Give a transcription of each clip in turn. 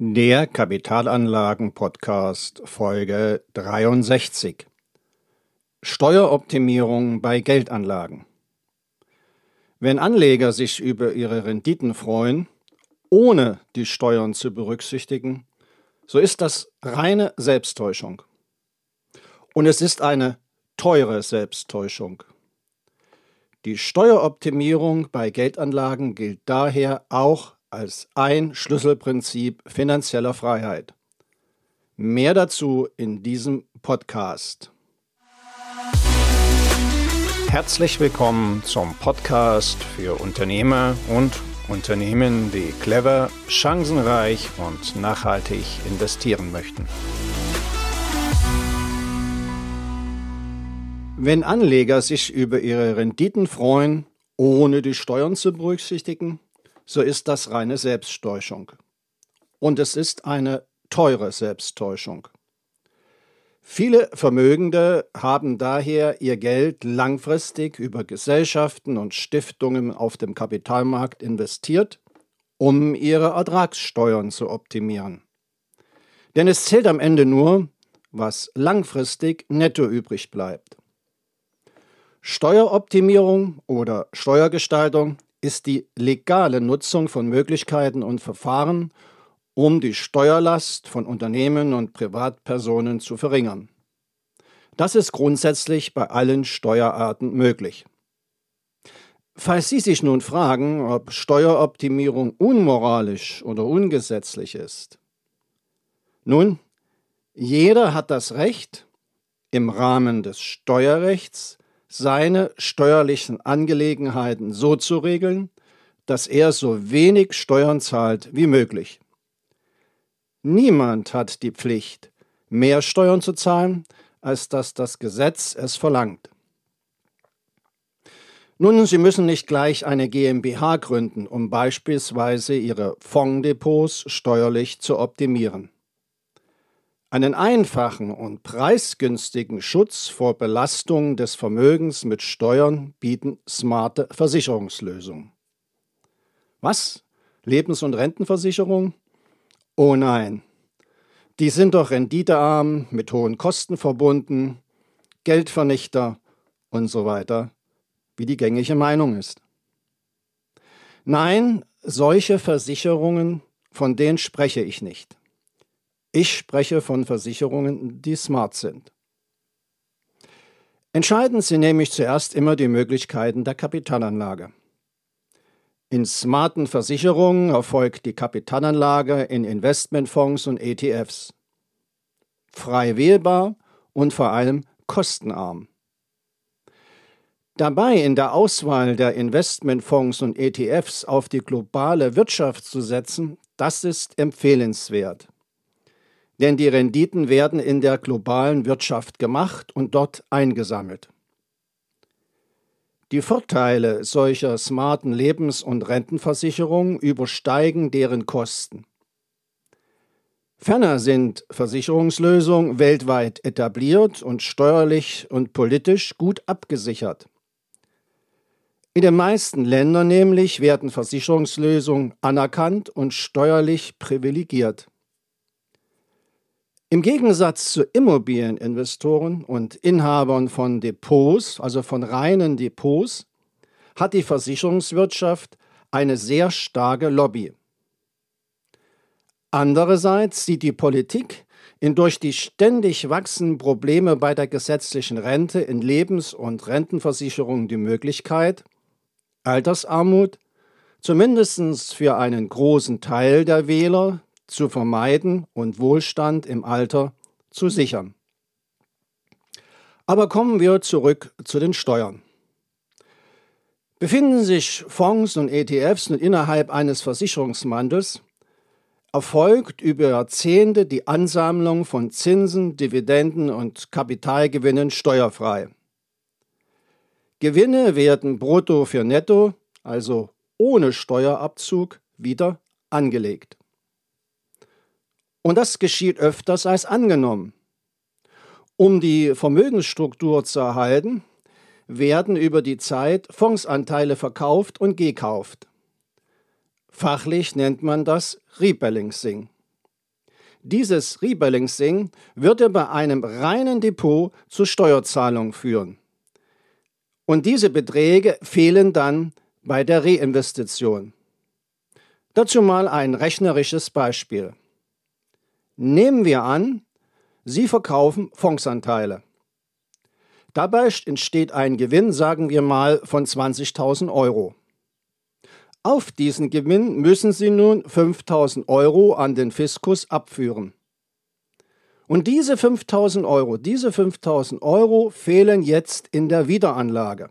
Der Kapitalanlagen-Podcast Folge 63 Steueroptimierung bei Geldanlagen. Wenn Anleger sich über ihre Renditen freuen, ohne die Steuern zu berücksichtigen, so ist das reine Selbsttäuschung. Und es ist eine teure Selbsttäuschung. Die Steueroptimierung bei Geldanlagen gilt daher auch als ein Schlüsselprinzip finanzieller Freiheit. Mehr dazu in diesem Podcast. Herzlich willkommen zum Podcast für Unternehmer und Unternehmen, die clever, chancenreich und nachhaltig investieren möchten. Wenn Anleger sich über ihre Renditen freuen, ohne die Steuern zu berücksichtigen, so ist das reine Selbsttäuschung. Und es ist eine teure Selbsttäuschung. Viele Vermögende haben daher ihr Geld langfristig über Gesellschaften und Stiftungen auf dem Kapitalmarkt investiert, um ihre Ertragssteuern zu optimieren. Denn es zählt am Ende nur, was langfristig netto übrig bleibt. Steueroptimierung oder Steuergestaltung ist die legale Nutzung von Möglichkeiten und Verfahren, um die Steuerlast von Unternehmen und Privatpersonen zu verringern. Das ist grundsätzlich bei allen Steuerarten möglich. Falls Sie sich nun fragen, ob Steueroptimierung unmoralisch oder ungesetzlich ist, nun, jeder hat das Recht, im Rahmen des Steuerrechts seine steuerlichen Angelegenheiten so zu regeln, dass er so wenig Steuern zahlt wie möglich. Niemand hat die Pflicht, mehr Steuern zu zahlen, als dass das Gesetz es verlangt. Nun, Sie müssen nicht gleich eine GmbH gründen, um beispielsweise Ihre Fonddepots steuerlich zu optimieren. Einen einfachen und preisgünstigen Schutz vor Belastung des Vermögens mit Steuern bieten smarte Versicherungslösungen. Was? Lebens- und Rentenversicherung? Oh nein. Die sind doch renditearm, mit hohen Kosten verbunden, Geldvernichter und so weiter, wie die gängige Meinung ist. Nein, solche Versicherungen, von denen spreche ich nicht. Ich spreche von Versicherungen, die smart sind. Entscheidend sind nämlich zuerst immer die Möglichkeiten der Kapitalanlage. In smarten Versicherungen erfolgt die Kapitalanlage in Investmentfonds und ETFs. Frei wählbar und vor allem kostenarm. Dabei in der Auswahl der Investmentfonds und ETFs auf die globale Wirtschaft zu setzen, das ist empfehlenswert denn die Renditen werden in der globalen Wirtschaft gemacht und dort eingesammelt. Die Vorteile solcher smarten Lebens- und Rentenversicherungen übersteigen deren Kosten. Ferner sind Versicherungslösungen weltweit etabliert und steuerlich und politisch gut abgesichert. In den meisten Ländern nämlich werden Versicherungslösungen anerkannt und steuerlich privilegiert. Im Gegensatz zu Immobilieninvestoren und Inhabern von Depots, also von reinen Depots, hat die Versicherungswirtschaft eine sehr starke Lobby. Andererseits sieht die Politik in durch die ständig wachsenden Probleme bei der gesetzlichen Rente in Lebens- und Rentenversicherungen die Möglichkeit, Altersarmut zumindest für einen großen Teil der Wähler zu vermeiden und Wohlstand im Alter zu sichern. Aber kommen wir zurück zu den Steuern. Befinden sich Fonds und ETFs nun innerhalb eines Versicherungsmantels, erfolgt über Jahrzehnte die Ansammlung von Zinsen, Dividenden und Kapitalgewinnen steuerfrei. Gewinne werden brutto für netto, also ohne Steuerabzug, wieder angelegt. Und das geschieht öfters als angenommen. Um die Vermögensstruktur zu erhalten, werden über die Zeit Fondsanteile verkauft und gekauft. Fachlich nennt man das Rebalancing. Dieses Rebalancing würde bei einem reinen Depot zu Steuerzahlungen führen. Und diese Beträge fehlen dann bei der Reinvestition. Dazu mal ein rechnerisches Beispiel. Nehmen wir an, Sie verkaufen Fondsanteile. Dabei entsteht ein Gewinn, sagen wir mal, von 20.000 Euro. Auf diesen Gewinn müssen Sie nun 5.000 Euro an den Fiskus abführen. Und diese 5.000 Euro, diese 5.000 Euro fehlen jetzt in der Wiederanlage.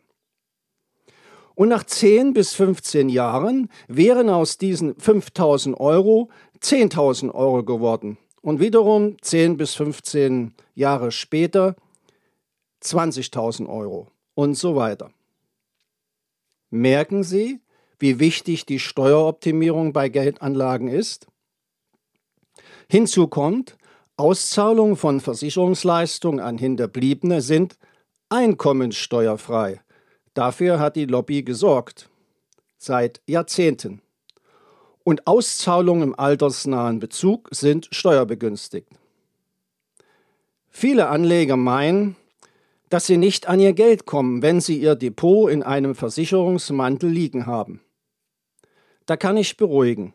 Und nach 10 bis 15 Jahren wären aus diesen 5.000 Euro 10.000 Euro geworden. Und wiederum 10 bis 15 Jahre später 20.000 Euro und so weiter. Merken Sie, wie wichtig die Steueroptimierung bei Geldanlagen ist? Hinzu kommt, Auszahlungen von Versicherungsleistungen an Hinterbliebene sind einkommenssteuerfrei. Dafür hat die Lobby gesorgt. Seit Jahrzehnten. Und Auszahlungen im altersnahen Bezug sind steuerbegünstigt. Viele Anleger meinen, dass sie nicht an ihr Geld kommen, wenn sie ihr Depot in einem Versicherungsmantel liegen haben. Da kann ich beruhigen.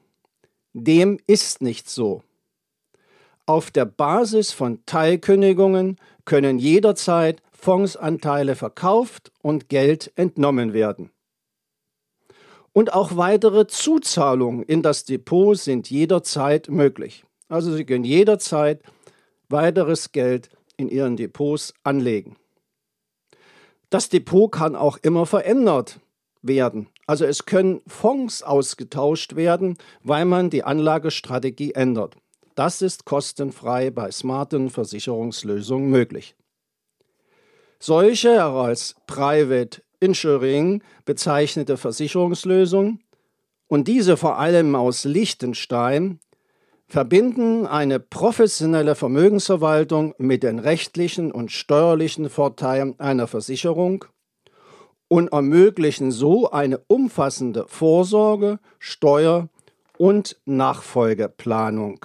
Dem ist nicht so. Auf der Basis von Teilkündigungen können jederzeit Fondsanteile verkauft und Geld entnommen werden. Und auch weitere Zuzahlungen in das Depot sind jederzeit möglich. Also Sie können jederzeit weiteres Geld in Ihren Depots anlegen. Das Depot kann auch immer verändert werden. Also es können Fonds ausgetauscht werden, weil man die Anlagestrategie ändert. Das ist kostenfrei bei smarten Versicherungslösungen möglich. Solche als Private Insuring bezeichnete Versicherungslösungen und diese vor allem aus Liechtenstein verbinden eine professionelle Vermögensverwaltung mit den rechtlichen und steuerlichen Vorteilen einer Versicherung und ermöglichen so eine umfassende Vorsorge, Steuer und Nachfolgeplanung.